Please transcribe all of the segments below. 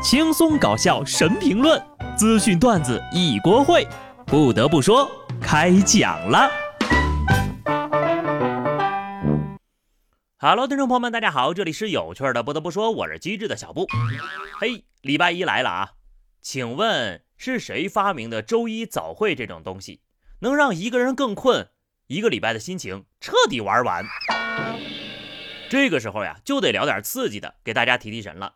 轻松搞笑神评论，资讯段子一锅烩。不得不说，开讲了。Hello，听众朋友们，大家好，这里是有趣的。不得不说，我是机智的小布。嘿，礼拜一来了啊，请问是谁发明的周一早会这种东西，能让一个人更困，一个礼拜的心情彻底玩完？这个时候呀，就得聊点刺激的，给大家提提神了。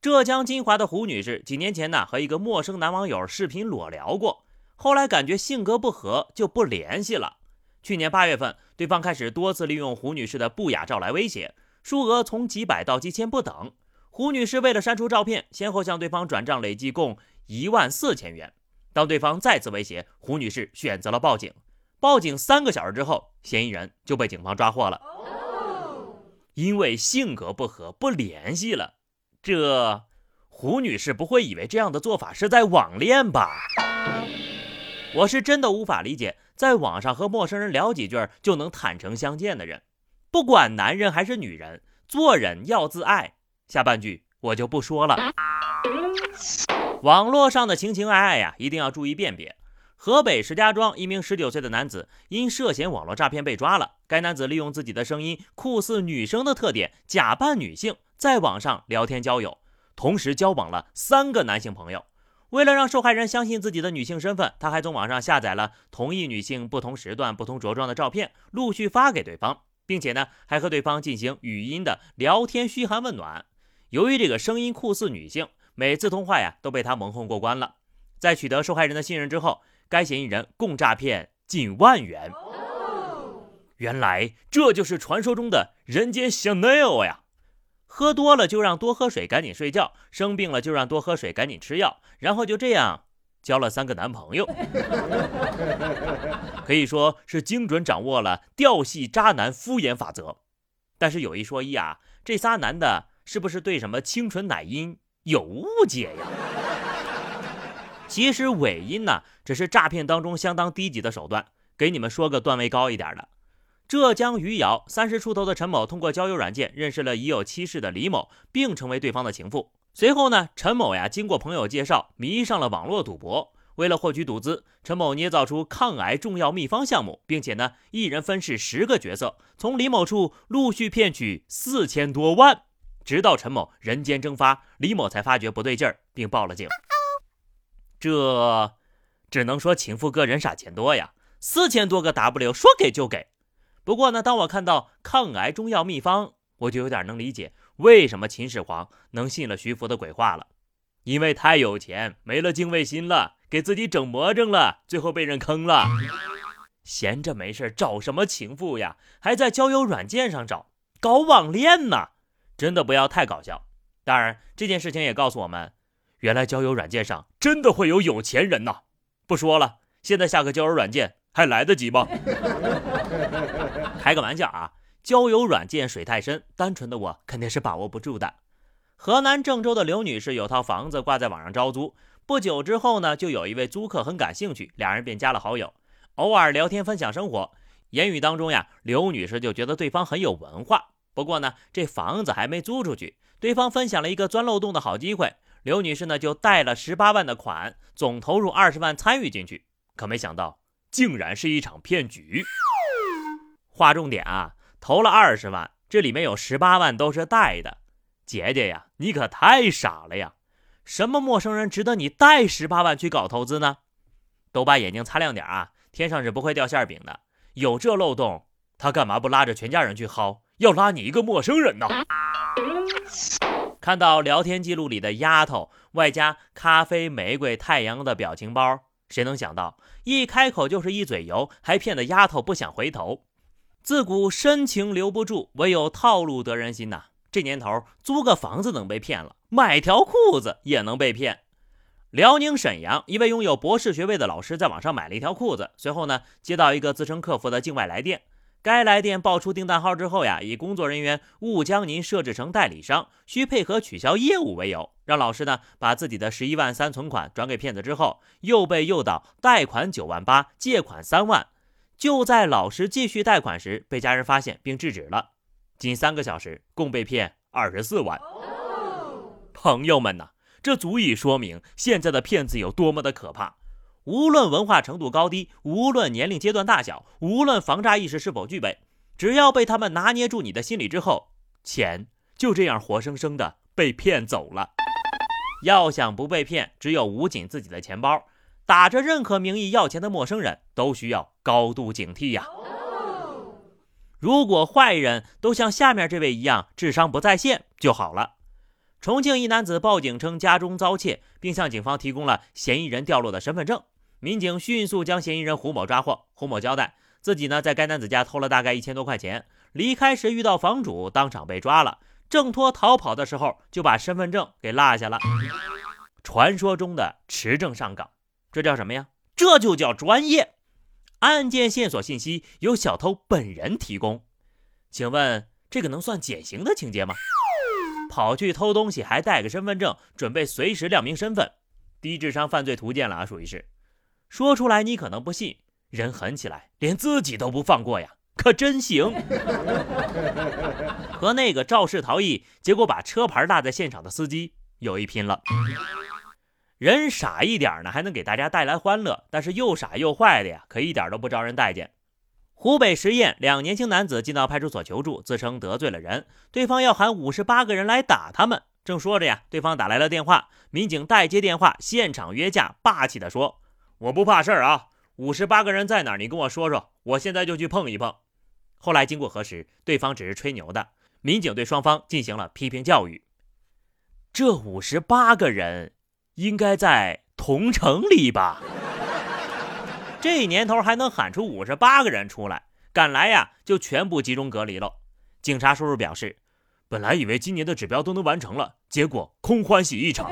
浙江金华的胡女士几年前呢，和一个陌生男网友视频裸聊过，后来感觉性格不合，就不联系了。去年八月份，对方开始多次利用胡女士的不雅照来威胁，数额从几百到几千不等。胡女士为了删除照片，先后向对方转账，累计共一万四千元。当对方再次威胁，胡女士选择了报警。报警三个小时之后，嫌疑人就被警方抓获了。因为性格不合，不联系了。这胡女士不会以为这样的做法是在网恋吧？我是真的无法理解，在网上和陌生人聊几句就能坦诚相见的人，不管男人还是女人，做人要自爱。下半句我就不说了。网络上的情情爱爱呀，一定要注意辨别。河北石家庄一名十九岁的男子因涉嫌网络诈骗被抓了。该男子利用自己的声音酷似女生的特点，假扮女性。在网上聊天交友，同时交往了三个男性朋友。为了让受害人相信自己的女性身份，他还从网上下载了同一女性不同时段、不同着装的照片，陆续发给对方，并且呢，还和对方进行语音的聊天嘘寒问暖。由于这个声音酷似女性，每次通话呀都被他蒙混过关了。在取得受害人的信任之后，该嫌疑人共诈骗近万元。原来这就是传说中的人间香奈儿呀！喝多了就让多喝水，赶紧睡觉；生病了就让多喝水，赶紧吃药。然后就这样交了三个男朋友，可以说是精准掌握了调戏渣男敷衍法则。但是有一说一啊，这仨男的是不是对什么清纯奶音有误解呀？其实伪音呢，只是诈骗当中相当低级的手段。给你们说个段位高一点的。浙江余姚三十出头的陈某通过交友软件认识了已有妻室的李某，并成为对方的情妇。随后呢，陈某呀经过朋友介绍，迷上了网络赌博。为了获取赌资，陈某捏造出抗癌重要秘方项目，并且呢一人分饰十个角色，从李某处陆续骗取四千多万。直到陈某人间蒸发，李某才发觉不对劲儿，并报了警。这只能说情妇哥人傻钱多呀，四千多个 W 说给就给。不过呢，当我看到抗癌中药秘方，我就有点能理解为什么秦始皇能信了徐福的鬼话了，因为太有钱，没了敬畏心了，给自己整魔怔了，最后被人坑了。闲着没事找什么情妇呀？还在交友软件上找，搞网恋呢？真的不要太搞笑。当然，这件事情也告诉我们，原来交友软件上真的会有有钱人呐。不说了，现在下个交友软件。还来得及吗？开个玩笑啊！交友软件水太深，单纯的我肯定是把握不住的。河南郑州的刘女士有套房子挂在网上招租，不久之后呢，就有一位租客很感兴趣，两人便加了好友，偶尔聊天分享生活。言语当中呀，刘女士就觉得对方很有文化。不过呢，这房子还没租出去，对方分享了一个钻漏洞的好机会，刘女士呢就贷了十八万的款，总投入二十万参与进去，可没想到。竟然是一场骗局。划重点啊，投了二十万，这里面有十八万都是贷的。姐姐呀，你可太傻了呀！什么陌生人值得你贷十八万去搞投资呢？都把眼睛擦亮点啊！天上是不会掉馅饼的。有这漏洞，他干嘛不拉着全家人去薅？要拉你一个陌生人呢？看到聊天记录里的丫头，外加咖啡、玫瑰、太阳的表情包。谁能想到，一开口就是一嘴油，还骗得丫头不想回头。自古深情留不住，唯有套路得人心呐。这年头，租个房子能被骗了，买条裤子也能被骗。辽宁沈阳一位拥有博士学位的老师在网上买了一条裤子，随后呢，接到一个自称客服的境外来电。该来电报出订单号之后呀，以工作人员误将您设置成代理商，需配合取消业务为由，让老师呢把自己的十一万三存款转给骗子之后，又被诱导贷款九万八，借款三万。就在老师继续贷款时，被家人发现并制止了。仅三个小时，共被骗二十四万。朋友们呐，这这足以说明现在的骗子有多么的可怕。无论文化程度高低，无论年龄阶段大小，无论防诈意识是否具备，只要被他们拿捏住你的心理之后，钱就这样活生生的被骗走了。要想不被骗，只有捂紧自己的钱包。打着任何名义要钱的陌生人都需要高度警惕呀。如果坏人都像下面这位一样智商不在线就好了。重庆一男子报警称家中遭窃，并向警方提供了嫌疑人掉落的身份证。民警迅速将嫌疑人胡某抓获。胡某交代，自己呢在该男子家偷了大概一千多块钱，离开时遇到房主，当场被抓了。挣脱逃跑的时候就把身份证给落下了。传说中的持证上岗，这叫什么呀？这就叫专业。案件线索信息由小偷本人提供，请问这个能算减刑的情节吗？跑去偷东西还带个身份证，准备随时亮明身份，低智商犯罪图鉴了啊，属于是。说出来你可能不信，人狠起来连自己都不放过呀，可真行。和那个肇事逃逸，结果把车牌落在现场的司机有一拼了。人傻一点呢，还能给大家带来欢乐；但是又傻又坏的呀，可一点都不招人待见。湖北十堰两年轻男子进到派出所求助，自称得罪了人，对方要喊五十八个人来打他们。正说着呀，对方打来了电话，民警代接电话，现场约架，霸气地说：“我不怕事儿啊，五十八个人在哪儿？你跟我说说，我现在就去碰一碰。”后来经过核实，对方只是吹牛的。民警对双方进行了批评教育。这五十八个人应该在同城里吧？这年头还能喊出五十八个人出来，敢来呀就全部集中隔离了。警察叔叔表示，本来以为今年的指标都能完成了，结果空欢喜一场。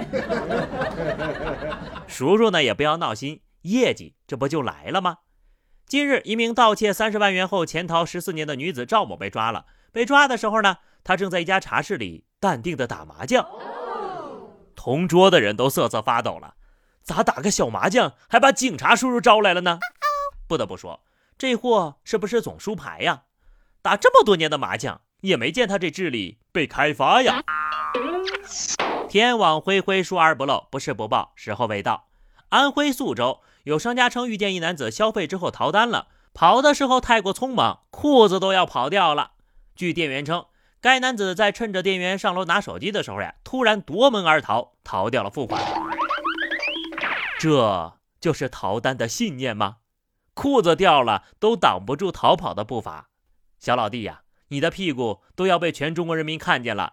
叔叔呢也不要闹心，业绩这不就来了吗？近日，一名盗窃三十万元后潜逃十四年的女子赵某被抓了。被抓的时候呢，她正在一家茶室里淡定的打麻将，同桌的人都瑟瑟发抖了。咋打个小麻将还把警察叔叔招来了呢？不得不说，这货是不是总输牌呀？打这么多年的麻将，也没见他这智力被开发呀。天网恢恢，疏而不漏，不是不报，时候未到。安徽宿州有商家称，遇见一男子消费之后逃单了，跑的时候太过匆忙，裤子都要跑掉了。据店员称，该男子在趁着店员上楼拿手机的时候呀，突然夺门而逃，逃掉了付款。这就是逃单的信念吗？裤子掉了都挡不住逃跑的步伐，小老弟呀，你的屁股都要被全中国人民看见了，